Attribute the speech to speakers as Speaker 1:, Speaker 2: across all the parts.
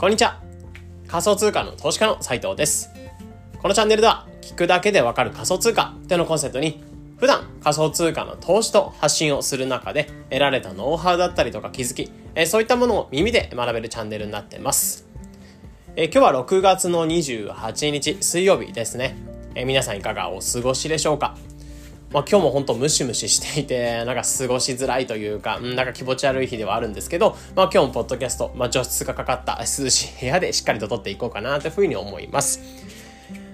Speaker 1: こんにちは。仮想通貨の投資家の斉藤です。このチャンネルでは、聞くだけでわかる仮想通貨ってのコンセプトに、普段仮想通貨の投資と発信をする中で得られたノウハウだったりとか気づき、そういったものを耳で学べるチャンネルになってます。え今日は6月の28日水曜日ですね。え皆さんいかがお過ごしでしょうか？まあ、今日も本当ムシムシしていて、なんか過ごしづらいというか、なんか気持ち悪い日ではあるんですけど、まあ今日もポッドキャスト、まあ除湿がかかった涼しい部屋でしっかりと撮っていこうかなというふうに思います。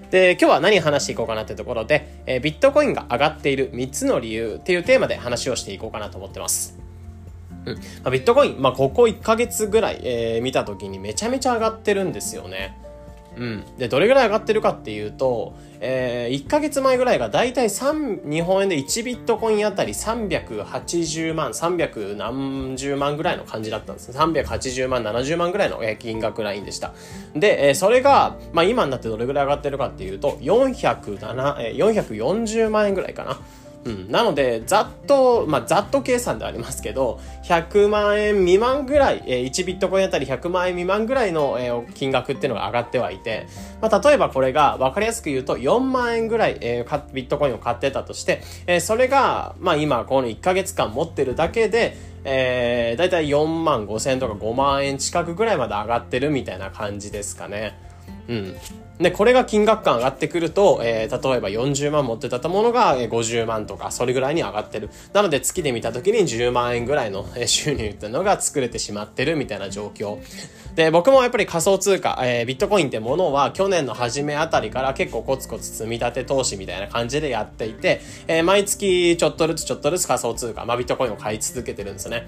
Speaker 1: で、今日は何話していこうかなというところで、えー、ビットコインが上がっている3つの理由っていうテーマで話をしていこうかなと思ってます。うんまあ、ビットコイン、まあ、ここ1ヶ月ぐらい、えー、見た時にめちゃめちゃ上がってるんですよね。うん。で、どれぐらい上がってるかっていうと、えー、1ヶ月前ぐらいがだいたい3、日本円で1ビットコインあたり380万、300何十万ぐらいの感じだったんですね。380万、70万ぐらいの金額ラインでした。で、えー、それが、まあ今になってどれぐらい上がってるかっていうと、407、えー、440万円ぐらいかな。うん、なので、ざっと、まあ、ざっと計算でありますけど、100万円未満ぐらい、えー、1ビットコインあたり100万円未満ぐらいの、えー、金額っていうのが上がってはいて、まあ、例えばこれが分かりやすく言うと4万円ぐらい、えー、ビットコインを買ってたとして、えー、それが、まあ、今この1ヶ月間持ってるだけで、えー、だいたい4万5千とか5万円近くぐらいまで上がってるみたいな感じですかね。うん。で、これが金額感上がってくると、えー、例えば40万持ってたものが50万とか、それぐらいに上がってる。なので月で見た時に10万円ぐらいの収入っていうのが作れてしまってるみたいな状況。で、僕もやっぱり仮想通貨、えー、ビットコインってものは去年の初めあたりから結構コツコツ積み立て投資みたいな感じでやっていて、えー、毎月ちょっとずつちょっとずつ仮想通貨、まあビットコインを買い続けてるんですね。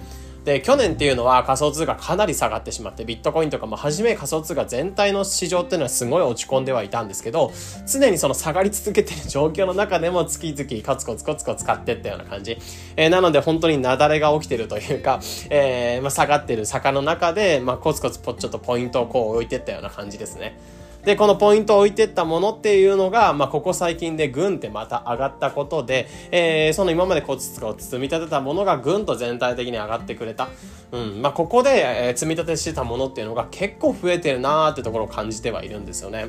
Speaker 1: で、去年っていうのは仮想通貨かなり下がってしまって、ビットコインとかも初め仮想通貨全体の市場っていうのはすごい落ち込んではいたんですけど、常にその下がり続けてる状況の中でも月々コツコツコツコツ買ってったような感じ。えー、なので本当に雪崩が起きてるというか、えー、まあ、下がってる坂の中で、まあ、コツコツちょっとポイントをこう置いてったような感じですね。で、このポイントを置いてったものっていうのが、まあ、ここ最近でぐんってまた上がったことで、えー、その今までコツコツ積み立てたものがぐんと全体的に上がってくれた。うん。まあ、ここで、えー、積み立てしてたものっていうのが結構増えてるなーってところを感じてはいるんですよね。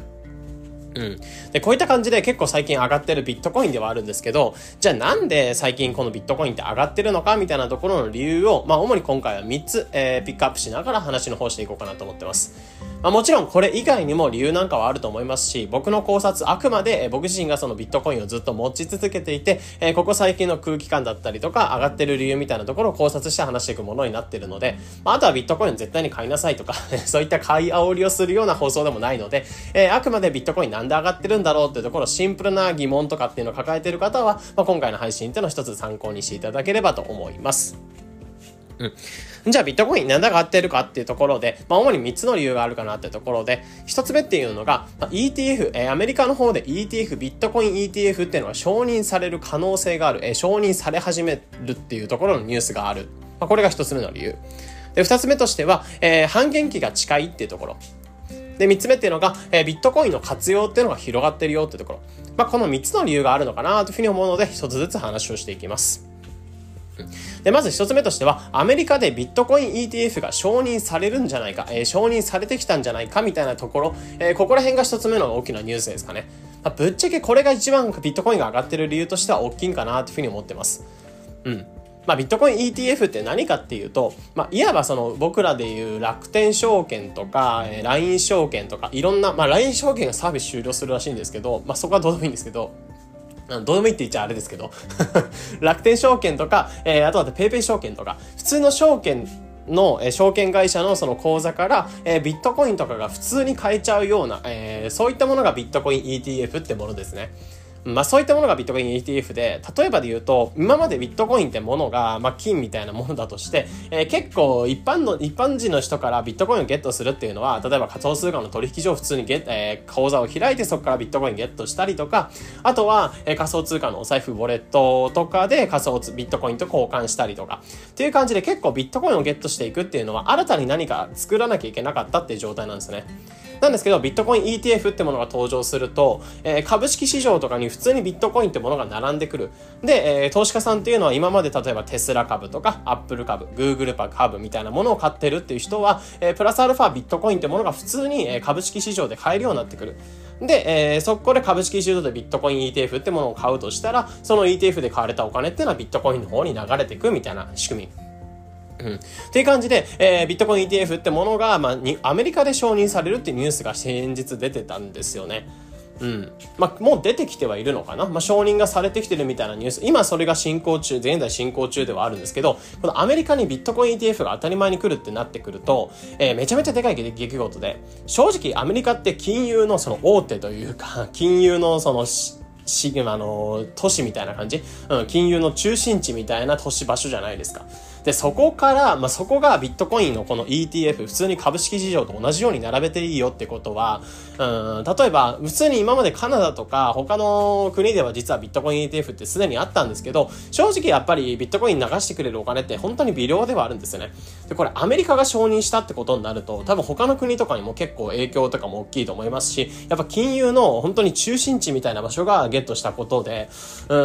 Speaker 1: うん。で、こういった感じで結構最近上がってるビットコインではあるんですけど、じゃあなんで最近このビットコインって上がってるのかみたいなところの理由を、まあ主に今回は3つ、えー、ピックアップしながら話の方していこうかなと思ってます。まあ、もちろんこれ以外にも理由なんかはあると思いますし、僕の考察、あくまで僕自身がそのビットコインをずっと持ち続けていて、えー、ここ最近の空気感だったりとか、上がってる理由みたいなところを考察して話していくものになってるので、まあ、あとはビットコイン絶対に買いなさいとか そういった買い煽りをするような放送でもないので、えー、あくまでビットコインなんで上がってるんだろうっていうところ、シンプルな疑問とかっていうのを抱えている方は、まあ、今回の配信っていうのを一つ参考にしていただければと思います。うん。じゃあビットコインなんで上がってるかっていうところで、まあ主に3つの理由があるかなっていうところで、1つ目っていうのが、まあ、ETF、えー、アメリカの方で ETF、ビットコイン ETF っていうのが承認される可能性がある、えー、承認され始めるっていうところのニュースがある。まあこれが1つ目の理由。で、2つ目としては、えー、半減期が近いっていうところ。で、3つ目っていうのが、えー、ビットコインの活用っていうのが広がってるよっていうところ。まあ、この3つの理由があるのかなというふうに思うので、1つずつ話をしていきます。で、まず一つ目としては、アメリカでビットコイン ETF が承認されるんじゃないか、えー、承認されてきたんじゃないかみたいなところ、えー、ここら辺が一つ目の大きなニュースですかね。まあ、ぶっちゃけこれが一番ビットコインが上がってる理由としては大きいんかなというふうに思ってます。うん。まあ、ビットコイン ETF って何かっていうと、まあ、いわばその僕らでいう楽天証券とか、えー、LINE 証券とかいろんな、まあ、LINE 証券がサービス終了するらしいんですけど、まあ、そこはどうでもいいんですけど、どうでもいいって言っちゃあれですけど 楽天証券とか、えー、あとは PayPay 証券とか、普通の証券の、え、証券会社のその口座から、えー、ビットコインとかが普通に買えちゃうような、えー、そういったものがビットコイン ETF ってものですね。まあそういったものがビットコイン ETF で、例えばで言うと、今までビットコインってものが、まあ金みたいなものだとして、えー、結構一般の、一般人の人からビットコインをゲットするっていうのは、例えば仮想通貨の取引所を普通にゲ、えー、口座を開いてそこからビットコインゲットしたりとか、あとは、えー、仮想通貨のお財布ウォレットとかで仮想ビットコインと交換したりとか、っていう感じで結構ビットコインをゲットしていくっていうのは、新たに何か作らなきゃいけなかったっていう状態なんですね。なんですけど、ビットコイン ETF ってものが登場すると、えー、株式市場とかに普通にビットコインってものが並んでくる。で、えー、投資家さんっていうのは今まで例えばテスラ株とか、アップル株、グーグル株みたいなものを買ってるっていう人は、えー、プラスアルファビットコインってものが普通に、え株式市場で買えるようになってくる。で、えー、そこで株式市場でビットコイン ETF ってものを買うとしたら、その ETF で買われたお金っていうのはビットコインの方に流れていくみたいな仕組み。うん。っていう感じで、えー、ビットコイン ETF ってものが、まあ、に、アメリカで承認されるっていうニュースが先日出てたんですよね。うん。まあ、もう出てきてはいるのかな？まあ、承認がされてきてるみたいなニュース。今それが進行中、現在進行中ではあるんですけど、このアメリカにビットコイン ETF が当たり前に来るってなってくると、えー、めちゃめちゃでかい出来事で、正直アメリカって金融のその大手というか、金融のその、シグマの都市みたいな感じ、うん、金融の中心地みたいな都市場所じゃないですか。で、そこから、まあ、そこがビットコインのこの ETF、普通に株式市場と同じように並べていいよってことは、うん、例えば、普通に今までカナダとか他の国では実はビットコイン ETF ってすでにあったんですけど、正直やっぱりビットコイン流してくれるお金って本当に微量ではあるんですよね。で、これアメリカが承認したってことになると、多分他の国とかにも結構影響とかも大きいと思いますし、やっぱ金融の本当に中心地みたいな場所がゲットしたことで、う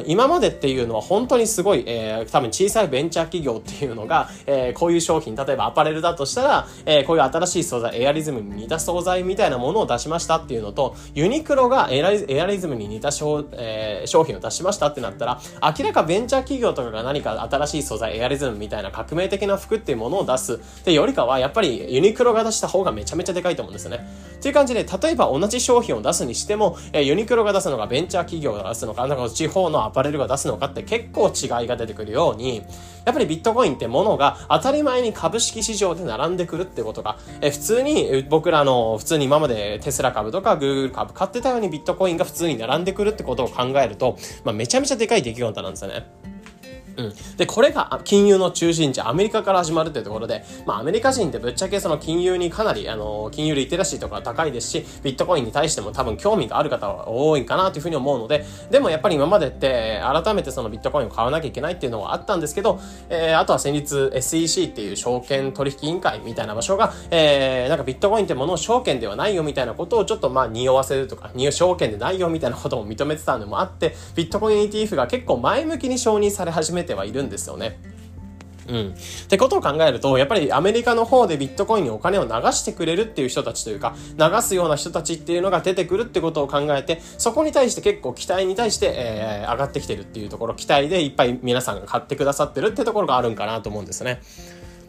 Speaker 1: ん、今までっていうのは本当にすごい、えー、多分小さいベンチャー企業っていうのが、えー、こういう商品、例えばアパレルだとしたら、えー、こういう新しい素材、エアリズムに似た素材みたいなものを出しましたっていうのと、ユニクロがエアリズムに似た商,、えー、商品を出しましたってなったら、明らかベンチャー企業とかが何か新しい素材、エアリズムみたいな革命的な服っていうものを出すってよりかは、やっぱりユニクロが出した方がめちゃめちゃでかいと思うんですよね。っていう感じで、例えば同じ商品を出すにしても、えー、ユニクロが出すのか、ベンチャー企業が出すのか、なんか地方のアパレルが出すのかって結構違いが出てくるように、やっぱりビットコインってものが当たり前に株式市場で並んでくるってことが、え普通に僕らの普通に今までテスラ株とかグーグル株買ってたようにビットコインが普通に並んでくるってことを考えると、まあ、めちゃめちゃでかい出来事なんですよね。うん。で、これが金融の中心地、アメリカから始まるっていうところで、まあ、アメリカ人ってぶっちゃけその金融にかなり、あの、金融リテラシーとか高いですし、ビットコインに対しても多分興味がある方は多いかなというふうに思うので、でもやっぱり今までって、改めてそのビットコインを買わなきゃいけないっていうのはあったんですけど、えー、あとは先日 SEC っていう証券取引委員会みたいな場所が、えー、なんかビットコインってものを証券ではないよみたいなことをちょっとまあ匂わせるとか、証券でないよみたいなことも認めてたのもあって、ビットコイン ETF が結構前向きに承認され始めてはいるんですよね。うん。ってことを考えると、やっぱりアメリカの方でビットコインにお金を流してくれるっていう人たちというか、流すような人たちっていうのが出てくるってことを考えて、そこに対して結構期待に対して、えー、上がってきてるっていうところ、期待でいっぱい皆さんが買ってくださってるってところがあるんかなと思うんですね。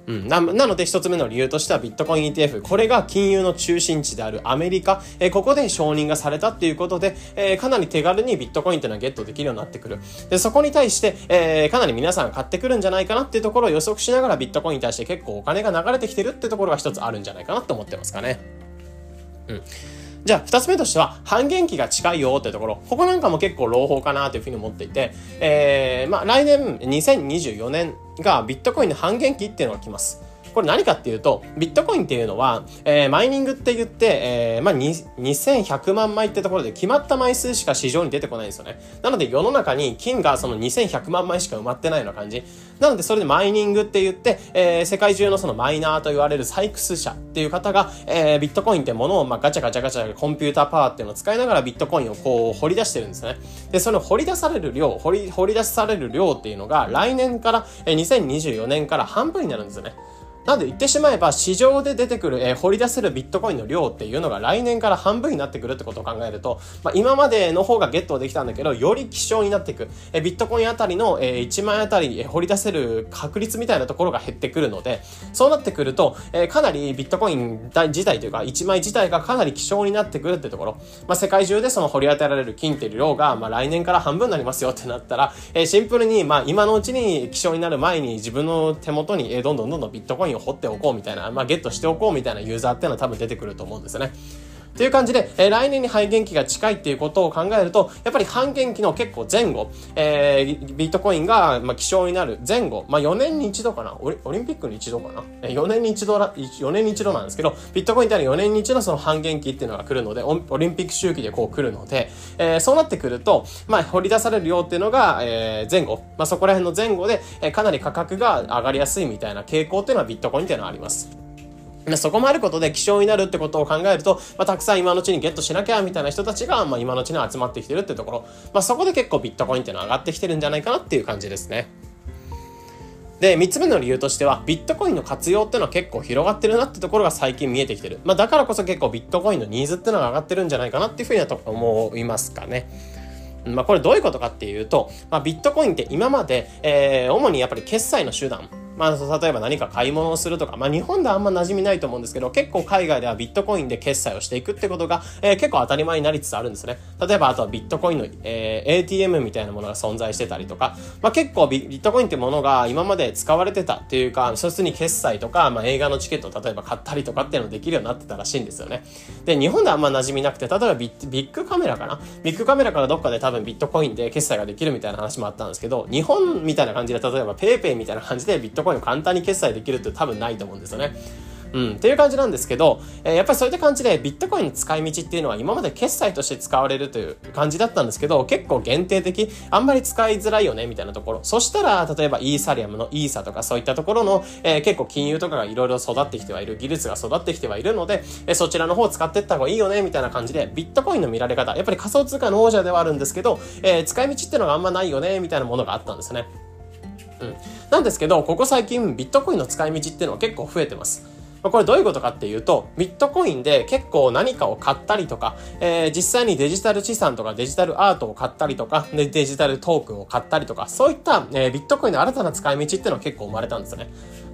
Speaker 1: うん、なので一つ目の理由としてはビットコイン ETF これが金融の中心地であるアメリカ、えー、ここで承認がされたっていうことで、えー、かなり手軽にビットコインっていうのはゲットできるようになってくる。でそこに対して、えー、かなり皆さん買ってくるんじゃないかなっていうところを予測しながらビットコインに対して結構お金が流れてきてるってところが一つあるんじゃないかなと思ってますかね。うん。じゃあ、二つ目としては、半減期が近いよってところ。ここなんかも結構朗報かなというふうに思っていて、えー、まあ、来年、2024年がビットコインの半減期っていうのが来ます。これ何かっていうと、ビットコインっていうのは、えー、マイニングって言って、えー、まあ、2100万枚ってところで決まった枚数しか市場に出てこないんですよね。なので世の中に金がその2100万枚しか埋まってないような感じ。なのでそれでマイニングって言って、えー、世界中のそのマイナーと言われる採掘者っていう方が、えー、ビットコインってものを、まあ、ガチャガチャガチャコンピューターパワーっていうのを使いながらビットコインをこう掘り出してるんですね。で、その掘り出される量、掘り、掘り出される量っていうのが来年から、えー、2024年から半分になるんですよね。なんで言ってしまえば市場で出てくる、えー、掘り出せるビットコインの量っていうのが来年から半分になってくるってことを考えると、まあ、今までの方がゲットできたんだけど、より希少になっていく。えー、ビットコインあたりの、えー、1万あたり、え、掘り出せる確率みたいなところが減ってくるので、そうなってくると、え、かなりビットコイン自体というか、1枚自体がかなり希少になってくるってところ。まあ、世界中でその掘り当てられる金っていう量が、まあ、来年から半分になりますよってなったら、え、シンプルに、まあ、今のうちに希少になる前に自分の手元に、え、どんどんどんどんビットコインを掘っておこうみたいな、まあ、ゲットしておこうみたいなユーザーっていうのは多分出てくると思うんですよね。っていう感じで、えー、来年に半減期が近いっていうことを考えると、やっぱり半減期の結構前後、えー、ビットコインが、まあ、希少になる前後、まあ、4年に一度かなオリオリンピックに一度かな、えー、4年に一度ら、4年に一度なんですけど、ビットコインってのは4年に一度その半減期っていうのが来るので、オリンピック周期でこう来るので、えー、そうなってくると、まあ、掘り出される量っていうのが、えー、前後、まあ、そこら辺の前後で、えー、かなり価格が上がりやすいみたいな傾向っていうのはビットコインっていうのはあります。そこもあることで希少になるってことを考えると、まあ、たくさん今のうちにゲットしなきゃみたいな人たちが、まあ、今のうちに集まってきてるってところ、まあ、そこで結構ビットコインっていうのは上がってきてるんじゃないかなっていう感じですね。で、3つ目の理由としては、ビットコインの活用っていうのは結構広がってるなってところが最近見えてきてる。まあ、だからこそ結構ビットコインのニーズっていうのが上がってるんじゃないかなっていうふうには思いますかね。まあ、これどういうことかっていうと、まあ、ビットコインって今まで、えー、主にやっぱり決済の手段、まあ、例えば何か買い物をするとか、まあ、日本ではあんま馴染みないと思うんですけど、結構海外ではビットコインで決済をしていくってことが、えー、結構当たり前になりつつあるんですね。例えば、あとはビットコインの、えー、ATM みたいなものが存在してたりとか、まあ、結構ビットコインってものが今まで使われてたっていうか、一つに決済とか、まあ、映画のチケットを例えば買ったりとかっていうのできるようになってたらしいんですよね。で、日本ではあんま馴染みなくて、例えばビッビッグカメラかな？ビッグカメラからどっかで多分ビットコインで決済ができるみたいな話もあったんですけど、日本みたいな感じで、例えば PayPay みたいな感じでビットコインを簡単に決済できるって多分ないと思うんですよね。うん、っていう感じなんですけど、えー、やっぱりそういった感じでビットコインの使い道っていうのは今まで決済として使われるという感じだったんですけど、結構限定的、あんまり使いづらいよね、みたいなところ。そしたら、例えばイーサリアムのイーサとかそういったところの、えー、結構金融とかがいろいろ育ってきてはいる、技術が育ってきてはいるので、えー、そちらの方を使っていった方がいいよね、みたいな感じで、ビットコインの見られ方、やっぱり仮想通貨の王者ではあるんですけど、え使い道っていうのがあんまないよね、みたいなものがあったんですね。うん。なんですけど、ここ最近ビットコインの使い道っていうのは結構増えてます。これどういうことかっていうと、ビットコインで結構何かを買ったりとか、えー、実際にデジタル資産とかデジタルアートを買ったりとか、デジタルトークンを買ったりとか、そういった、えー、ビットコインの新たな使い道っていうのは結構生まれたんですね。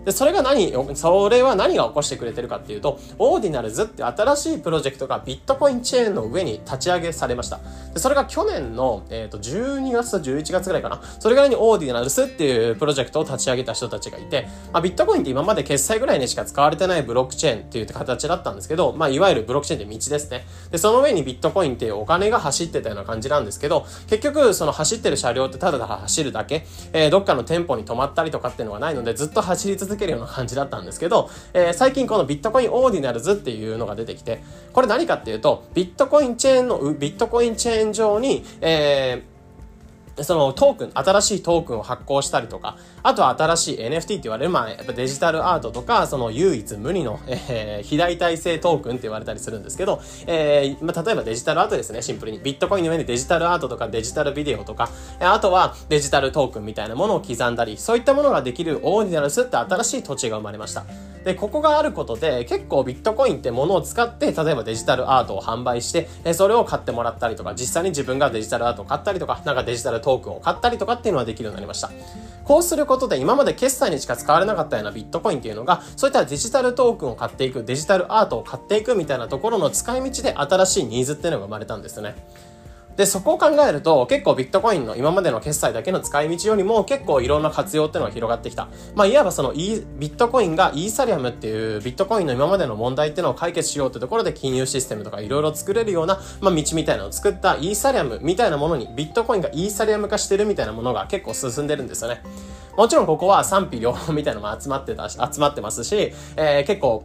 Speaker 1: で、それが何、それは何が起こしてくれてるかっていうと、オーディナルズって新しいプロジェクトがビットコインチェーンの上に立ち上げされました。で、それが去年の、えっ、ー、と、12月と11月ぐらいかな。それぐらいに Ordinals っていうプロジェクトを立ち上げた人たちがいて、まあ、ビットコインって今まで決済ぐらいにしか使われてないブロックチェーンっていう形だったんですけど、まあ、いわゆるブロックチェーンって道ですね。で、その上にビットコインっていうお金が走ってたような感じなんですけど、結局、その走ってる車両ってただただ走るだけ、えー、どっかの店舗に止まったりとかっていうのがないので、ずっと走り続続けるような感じだったんですけど、えー、最近このビットコイン Ordinals っていうのが出てきて、これ何かっていうと、ビットコインチェーンの、ビットコインチェーン上に、えー、そのトークン、新しいトークンを発行したりとか、あとは新しい NFT って言われる、まあ、やっぱデジタルアートとか、その唯一無二の、えー、非代替性トークンって言われたりするんですけど、えー、まあ、例えばデジタルアートですね、シンプルに。ビットコインの上にデジタルアートとかデジタルビデオとか、あとはデジタルトークンみたいなものを刻んだり、そういったものができるオーディナルスって新しい土地が生まれました。で、ここがあることで、結構ビットコインってものを使って、例えばデジタルアートを販売して、それを買ってもらったりとか、実際に自分がデジタルアートを買ったりとか、なんかデジタルトークンを買ったりとかっていうのはできるようになりました。こうすることで、今まで決済にしか使われなかったようなビットコインっていうのが、そういったデジタルトークンを買っていく、デジタルアートを買っていくみたいなところの使い道で新しいニーズっていうのが生まれたんですね。で、そこを考えると、結構ビットコインの今までの決済だけの使い道よりも結構いろんな活用っていうのが広がってきた。まあ、いわばそのビットコインがイーサリアムっていうビットコインの今までの問題っていうのを解決しようってところで金融システムとかいろいろ作れるような、まあ、道みたいなのを作ったイーサリアムみたいなものにビットコインがイーサリアム化してるみたいなものが結構進んでるんですよね。もちろんここは賛否両方みたいなのも集まってたし、集まってますし、えー、結構、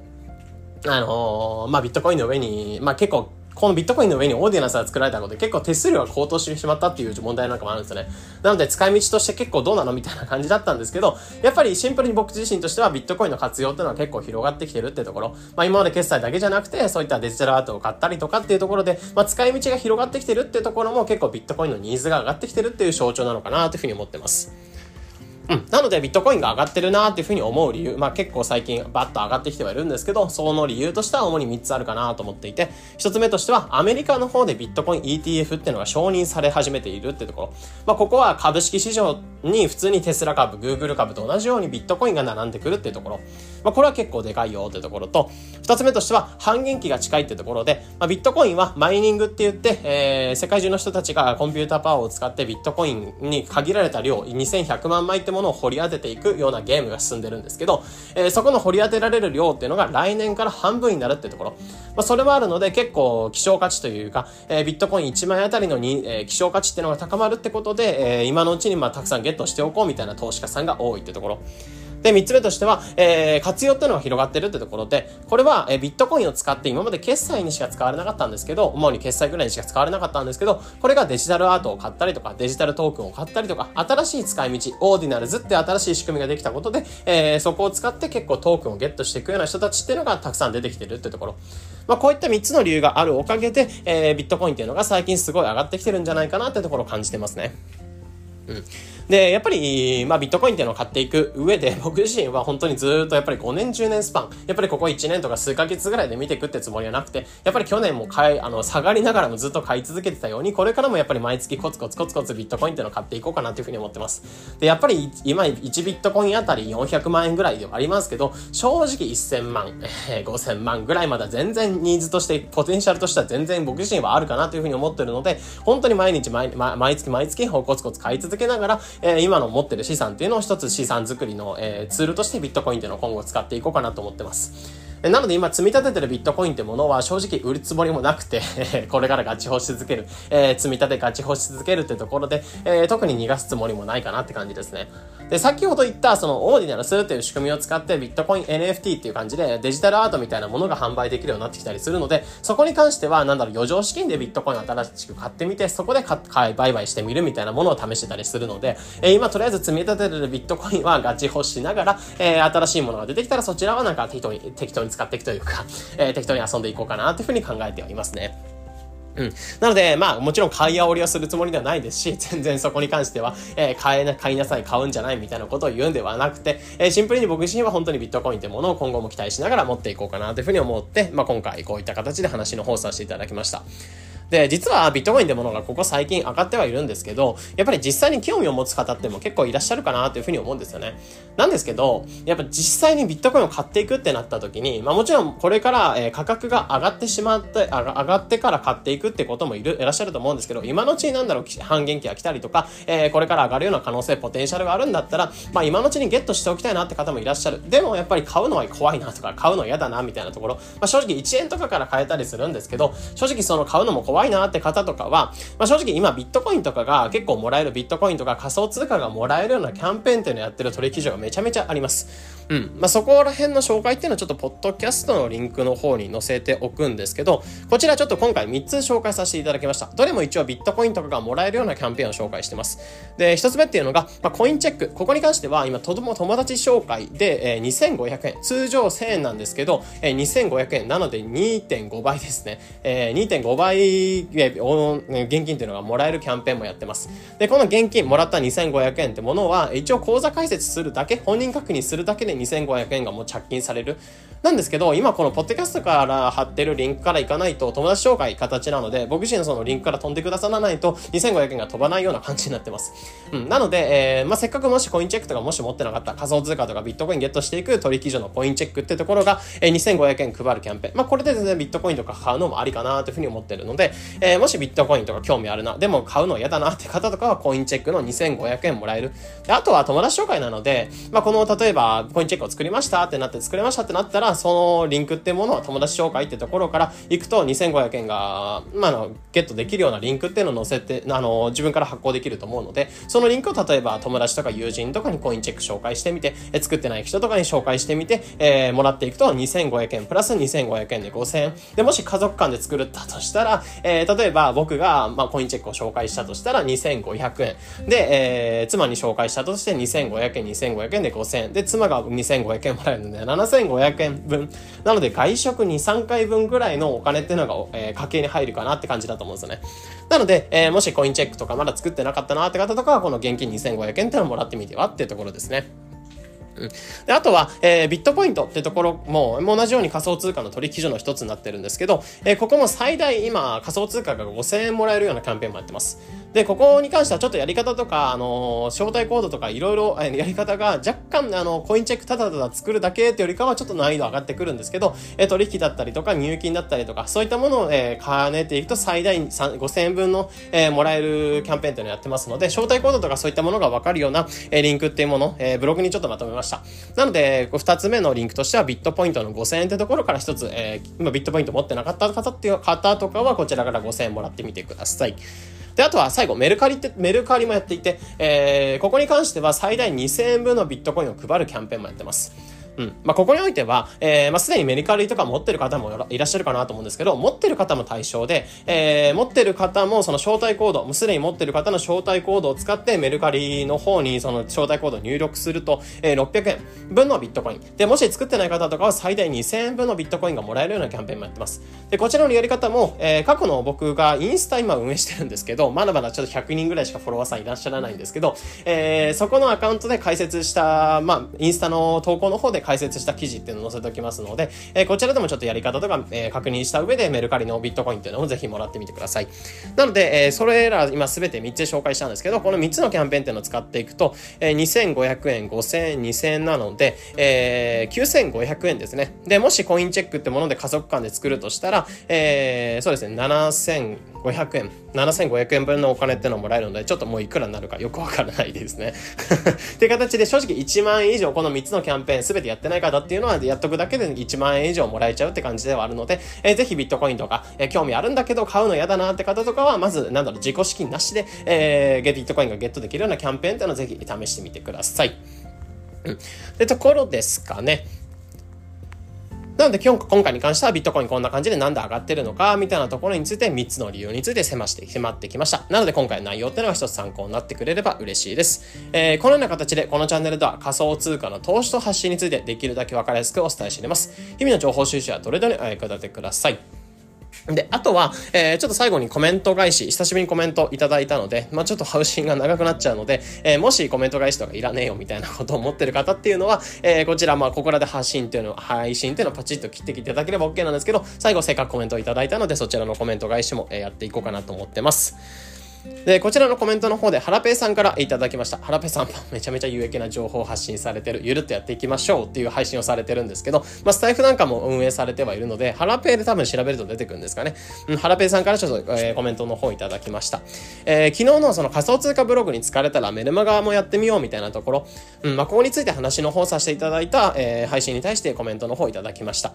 Speaker 1: あのー、まあ、ビットコインの上に、まあ、結構このビットコインの上にオーディナンスが作られたことで結構手数料が高騰してしまったっていう問題なんかもあるんですよね。なので使い道として結構どうなのみたいな感じだったんですけど、やっぱりシンプルに僕自身としてはビットコインの活用っていうのは結構広がってきてるってところ。まあ今まで決済だけじゃなくて、そういったデジタルアートを買ったりとかっていうところで、まあ使い道が広がってきてるっていうところも結構ビットコインのニーズが上がってきてるっていう象徴なのかなというふうに思ってます。うん。なので、ビットコインが上がってるなっていうふうに思う理由、まあ結構最近バッと上がってきてはいるんですけど、その理由としては主に3つあるかなと思っていて、1つ目としては、アメリカの方でビットコイン ETF っていうのが承認され始めているってところ。まあここは株式市場に普通にテスラ株、グーグル株と同じようにビットコインが並んでくるっていうところ。まあこれは結構でかいよってところと、2つ目としては、半減期が近いってところで、まあビットコインはマイニングって言って、えー、世界中の人たちがコンピューターパワーを使ってビットコインに限られた量、2100万枚ってものを掘り当てていくようなゲームが進んでるんですけど、えー、そこの掘り当てられる量っていうのが来年から半分になるってところ。まあ、それもあるので結構希少価値というか、えー、ビットコイン1枚あたりのに、えー、希少価値っていうのが高まるってことで、えー、今のうちにまあたくさんゲットしておこうみたいな投資家さんが多いってところ。で、3つ目としては、えー、活用っていうのが広がってるってところで、これは、え、ビットコインを使って今まで決済にしか使われなかったんですけど、主に決済ぐらいにしか使われなかったんですけど、これがデジタルアートを買ったりとか、デジタルトークンを買ったりとか、新しい使い道、オーディナルズって新しい仕組みができたことで、えー、そこを使って結構トークンをゲットしていくような人たちっていうのがたくさん出てきてるってところ。まあ、こういった3つの理由があるおかげで、えー、ビットコインっていうのが最近すごい上がってきてるんじゃないかなってところを感じてますね。うん。で、やっぱり、まあ、ビットコインっていうのを買っていく上で、僕自身は本当にずっとやっぱり5年、10年スパン、やっぱりここ1年とか数ヶ月ぐらいで見ていくってつもりはなくて、やっぱり去年も買い、あの、下がりながらもずっと買い続けてたように、これからもやっぱり毎月コツコツコツコツビットコインっていうのを買っていこうかなというふうに思ってます。で、やっぱり今1ビットコインあたり400万円ぐらいではありますけど、正直1000万、えー、5000万ぐらいまだ全然ニーズとして、ポテンシャルとしては全然僕自身はあるかなというふうに思ってるので、本当に毎日毎、毎月毎月コツコツ買い続けながら、えー、今の持ってる資産っていうのを一つ資産作りの、えー、ツールとしてビットコインっていうのを今後使っていこうかなと思ってます。なので今積み立ててるビットコインってものは正直売るつもりもなくて これからガチホし続ける、えー、積み立てガチホし続けるってところで、えー、特に逃がすつもりもないかなって感じですね。で、先ほど言ったそのオーディナルするっていう仕組みを使ってビットコイン NFT っていう感じでデジタルアートみたいなものが販売できるようになってきたりするので、そこに関してはなんだろう余剰資金でビットコイン新しく買ってみて、そこで買い、売買してみるみたいなものを試してたりするので、えー、今とりあえず積み立ててるビットコインはガチホしながら、えー、新しいものが出てきたらそちらはなんか適当に、適当に使っていくというか、えー、適当に遊んでいこうかなというふうに考えてはいますね。うん。なので、まあ、もちろん買い煽りをするつもりではないですし、全然そこに関しては、えー、買えな、買いなさい、買うんじゃないみたいなことを言うんではなくて、えー、シンプルに僕自身は本当にビットコインというものを今後も期待しながら持っていこうかなというふうに思って、まあ、今回こういった形で話の放送させていただきました。で、実はビットコインってものがここ最近上がってはいるんですけど、やっぱり実際に興味を持つ方っても結構いらっしゃるかなというふうに思うんですよね。なんですけど、やっぱ実際にビットコインを買っていくってなった時に、まあもちろんこれから、え価格が上がってしまって、上がってから買っていくってこともいる、いらっしゃると思うんですけど、今のうちになんだろう、半減期が来たりとか、えー、これから上がるような可能性、ポテンシャルがあるんだったら、まあ今のうちにゲットしておきたいなって方もいらっしゃる。でもやっぱり買うのは怖いなとか、買うの嫌だなみたいなところ、まあ正直1円とかから買えたりするんですけど、正直その買うのも怖い怖いなって方とかは、まあ、正直今ビットコインとかが結構もらえるビットコインとか仮想通貨がもらえるようなキャンペーンっていうのをやってる取引所がめちゃめちゃあります。うん。まあ、そこら辺の紹介っていうのはちょっとポッドキャストのリンクの方に載せておくんですけど、こちらちょっと今回3つ紹介させていただきました。どれも一応ビットコインとかがもらえるようなキャンペーンを紹介してます。で、1つ目っていうのが、まあ、コインチェック。ここに関しては今、とども友達紹介で、えー、2500円。通常1000円なんですけど、えー、2500円なので2.5倍ですね。えー、2.5倍、えー、現金っていうのがもらえるキャンペーンもやってます。で、この現金もらった2500円ってものは、一応口座開設するだけ、本人確認するだけで2500円がもう着金される。なんですけど、今このポッドキャストから貼ってるリンクから行かないと友達紹介形なので、僕自身そのリンクから飛んでくださらないと2500円が飛ばないような感じになってます。うん。なので、えー、まあ、せっかくもしコインチェックとかもし持ってなかった仮想通貨とかビットコインゲットしていく取引所のコインチェックってところが、えー、2500円配るキャンペーン。まあ、これで全然ビットコインとか買うのもありかなというふうに思ってるので、えー、もしビットコインとか興味あるな、でも買うの嫌だなって方とかはコインチェックの2500円もらえる。あとは友達紹介なので、まあ、この例えばコインチェックを作りましたってなって作れましたってなったら、そのリンクってものは友達紹介ってところから行くと2500円が、まあ、の、ゲットできるようなリンクっていうのを載せて、あの、自分から発行できると思うので、そのリンクを例えば友達とか友人とかにコインチェック紹介してみて、え作ってない人とかに紹介してみて、えー、もらっていくと2500円プラス2500円で5000円。で、もし家族間で作ったとしたら、えー、例えば僕が、まあ、コインチェックを紹介したとしたら2500円。で、えー、妻に紹介したとして2500円、2500円で5000円。で、妻が2500円もらえるので7500円分。なので、外食2、3回分ぐらいのお金っていうのが、えー、家計に入るかなって感じだと思うんですよね。なので、えー、もしコインチェックとかまだ作ってなかったなって方とかは、この現金2500円っていうのをもらってみてはっていうところですね。うん、であとは、えー、ビットポイントってところも同じように仮想通貨の取引所の一つになってるんですけど、えー、ここも最大今仮想通貨が5000円もらえるようなキャンペーンもやってます。で、ここに関してはちょっとやり方とか、あの、招待コードとかいろいろやり方が若干、あの、コインチェックただただ作るだけってよりかはちょっと難易度上がってくるんですけど、え取引だったりとか入金だったりとか、そういったものを、えー、兼ねていくと最大5000円分の、えー、もらえるキャンペーンというのをやってますので、招待コードとかそういったものがわかるような、え、リンクっていうもの、え、ブログにちょっとまとめました。なので、二つ目のリンクとしてはビットポイントの5000円ってところから一つ、え、今ビットポイント持ってなかった方っていう方とかはこちらから5000円もらってみてください。で、あとは最後、メルカリって、メルカリもやっていて、えー、ここに関しては最大2000円分のビットコインを配るキャンペーンもやってます。うん。まあ、ここにおいては、えー、まあ、すでにメリカリとか持ってる方もいらっしゃるかなと思うんですけど、持ってる方も対象で、えー、持ってる方もその招待コード、もうすでに持ってる方の招待コードを使ってメルカリの方にその招待コードを入力すると、えー、600円分のビットコイン。で、もし作ってない方とかは最大2000円分のビットコインがもらえるようなキャンペーンもやってます。で、こちらのやり方も、えー、過去の僕がインスタ今運営してるんですけど、まだまだちょっと100人ぐらいしかフォロワーさんいらっしゃらないんですけど、えー、そこのアカウントで解説した、まあ、インスタの投稿の方で解説した記事っていうのを載せておきますので、えー、こちらでもちょっとやり方とか、えー、確認した上でメルカリのビットコインっていうのをぜひもらってみてください。なので、えー、それら今すべて3つ紹介したんですけど、この3つのキャンペーンっていうのを使っていくと、えー、2500円、5000円、2000円なので、えー、9500円ですね。で、もしコインチェックってもので家族間で作るとしたら、えー、そうですね、7 500円、7500円分のお金ってのをもらえるので、ちょっともういくらになるかよくわからないですね。っていう形で正直1万円以上この3つのキャンペーンすべてやってない方っていうのはやっとくだけで1万円以上もらえちゃうって感じではあるので、えー、ぜひビットコインとか、えー、興味あるんだけど買うの嫌だなって方とかは、まず、なんだろう、自己資金なしで、えー、ビットコインがゲットできるようなキャンペーンっていうのをぜひ試してみてください。うん。で、ところですかね。なので今、回に関してはビットコインこんな感じでなんで上がってるのか、みたいなところについて3つの理由について迫して、迫ってきました。なので今回の内容っていうのが一つ参考になってくれれば嬉しいです。えー、このような形でこのチャンネルでは仮想通貨の投資と発信についてできるだけわかりやすくお伝えしています。日々の情報収集はどれどれお役立てください。で、あとは、えー、ちょっと最後にコメント返し、久しぶりにコメントいただいたので、まあちょっと配信が長くなっちゃうので、えー、もしコメント返しとかいらねえよみたいなことを思ってる方っていうのは、えー、こちら、まあここらで発信っていうの、配信っていうのをパチッと切ってきていただければ OK なんですけど、最後せっかくコメントをいただいたので、そちらのコメント返しも、えやっていこうかなと思ってます。で、こちらのコメントの方で、ハラペイさんからいただきました。ハラペイさん、めちゃめちゃ有益な情報を発信されてる、ゆるっとやっていきましょうっていう配信をされてるんですけど、まあ、スタイフなんかも運営されてはいるので、ハラペイで多分調べると出てくるんですかね。うん、ハラペイさんからちょっと、えー、コメントの方いただきました。えー、昨日のその仮想通貨ブログに疲れたらメルマガもやってみようみたいなところ、うん、まあ、ここについて話の方させていただいた、えー、配信に対してコメントの方いただきました。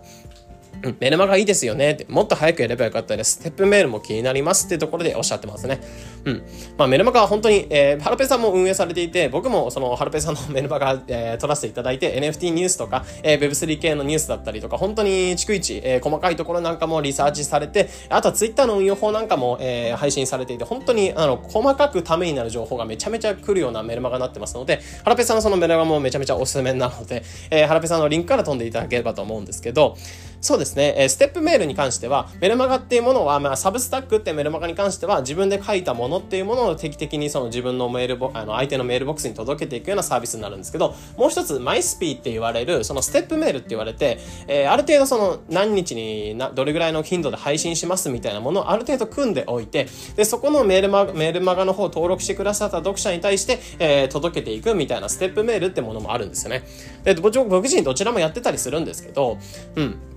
Speaker 1: メルマガいいですよねって、もっと早くやればよかったです。ステップメールも気になりますってところでおっしゃってますね。うん。まあ、メルマガは本当に、えー、ハラペさんも運営されていて、僕もそのハラペさんのメルマガ、えー、取らせていただいて、NFT ニュースとか、えー、Web3 系のニュースだったりとか、本当に逐一、えー、細かいところなんかもリサーチされて、あとは Twitter の運用法なんかも、えー、配信されていて、本当に、あの、細かくためになる情報がめちゃめちゃ来るようなメルマガになってますので、ハラペさんのそのメルマガもめちゃめちゃおすすめなので、えー、ハラペさんのリンクから飛んでいただければと思うんですけど、そうですね、えー、ステップメールに関しては、メルマガっていうものは、まあ、 Substack ってメルマガに関しては、自分で書いたものっていうものを定期的にその自分のメールボ、あの、相手のメールボックスに届けていくようなサービスになるんですけど、もう一つ、 MyASP って言われる、そのステップメールって言われて、えー、ある程度その、何日にな、どれぐらいの頻度で配信しますみたいなものをある程度組んでおいて、で、そこのメールマガメールマガの方を登録してくださった読者に対して、えー、届けていくみたいなステップメールってものもあるんですよね。で、僕自身どちらもやってたりするんですけど、うん。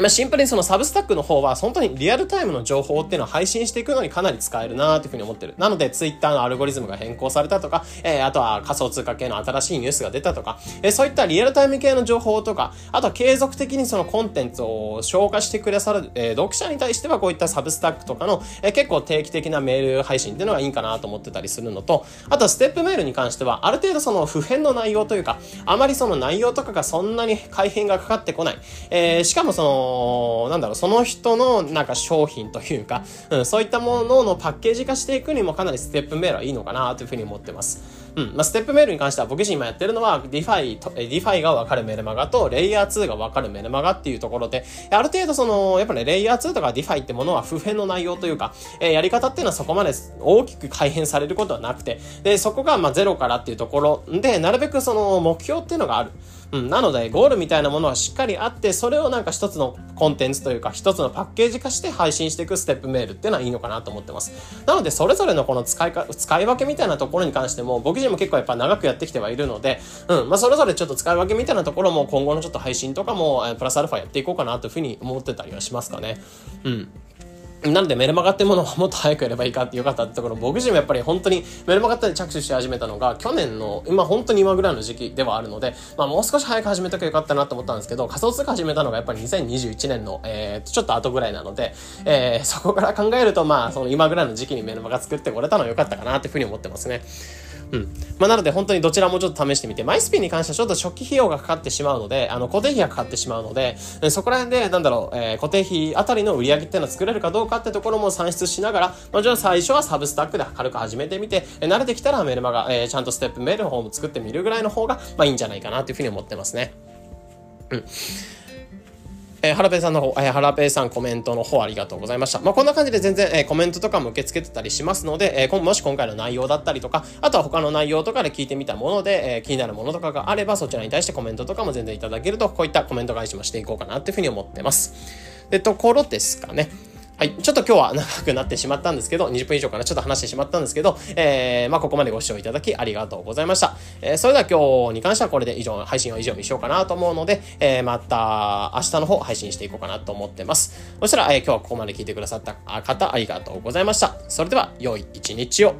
Speaker 1: まあ、シンプルにその Substack の方は本当にリアルタイムの情報っていうのを配信していくのにかなり使えるなーっていうふうに思ってる。なので、ツイッターのアルゴリズムが変更されたとか、えー、あとは仮想通貨系の新しいニュースが出たとか、えー、そういったリアルタイム系の情報とか、あとは継続的にそのコンテンツを消化してくださる、えー、読者に対してはこういった Substack とかの、えー、結構定期的なメール配信っていうのがいいかなと思ってたりするのと、あとはステップメールに関しては、ある程度その不変の内容というか、あまりその内容とかがそんなに改変がかかってこない。えー、しかもその、なんだろう、その人のなんか商品というか、うん、そういったもののパッケージ化していくにもかなりステップメールはいいのかなというふうに思ってます。うん。まあ、ステップメールに関しては僕自身今やってるのは、ディファイ、ディファイがわかるメルマガと、レイヤー2がわかるメルマガっていうところで、ある程度その、やっぱね、レイヤー2とか DeFi ってものは不変の内容というか、えー、やり方っていうのはそこまで大きく改変されることはなくて、で、そこがまゼロからっていうところで、なるべくその目標っていうのがある。うん、なので、ゴールみたいなものはしっかりあって、それをなんか一つのコンテンツというか、一つのパッケージ化して配信していくステップメールっていうのはいいのかなと思ってます。なので、それぞれのこの使いか、使い分けみたいなところに関しても、僕自身も結構やっぱ長くやってきてはいるので、うん、まあ、それぞれちょっと使い分けみたいなところも今後のちょっと配信とかも、プラスアルファやっていこうかなというふうに思ってたりはしますかね。うん。なんでメルマガってものは もっと早くやればいいかってよかったってところ、僕自身もやっぱり本当にメルマガって着手し始めたのが去年の、今本当に今ぐらいの時期ではあるので、まあもう少し早く始めとけばよかったなと思ったんですけど、仮想通貨始めたのがやっぱり2021年の、えー、ちょっと後ぐらいなので、えー、そこから考えるとまあその今ぐらいの時期にメルマガ作ってこれたのはよかったかなっていうふうに思ってますね。うん。まあ、なので本当にどちらもちょっと試してみて、マイスピンに関してはちょっと初期費用がかかってしまうので、あの、固定費がかかってしまうので、そこら辺で、なんだろう、えー、固定費あたりの売り上げっていうのを作れるかどうかってところも算出しながら、もちろん最初はサブスタックで軽く始めてみて、えー、慣れてきたらメルマガ、えー、ちゃんとステップメールの方も作ってみるぐらいの方が、まあいいんじゃないかなというふうに思ってますね。うん。えー、ハラペイさんの方、えー、ハラペイさんコメントの方ありがとうございました。まあ、こんな感じで全然、えー、コメントとかも受け付けてたりしますので、えー、もし今回の内容だったりとか、あとは他の内容とかで聞いてみたもので、えー、気になるものとかがあれば、そちらに対してコメントとかも全然いただけると、こういったコメント返しもしていこうかなっていうふうに思ってます。で、ところですかね。はい。ちょっと今日は長くなってしまったんですけど、20分以上かなちょっと話してしまったんですけど、えー、まあ、ここまでご視聴いただきありがとうございました。えー、それでは今日に関してはこれで以上、配信は以上にしようかなと思うので、えー、また明日の方配信していこうかなと思ってます。そしたら、えー、今日はここまで聞いてくださった方、ありがとうございました。それでは、良い一日を。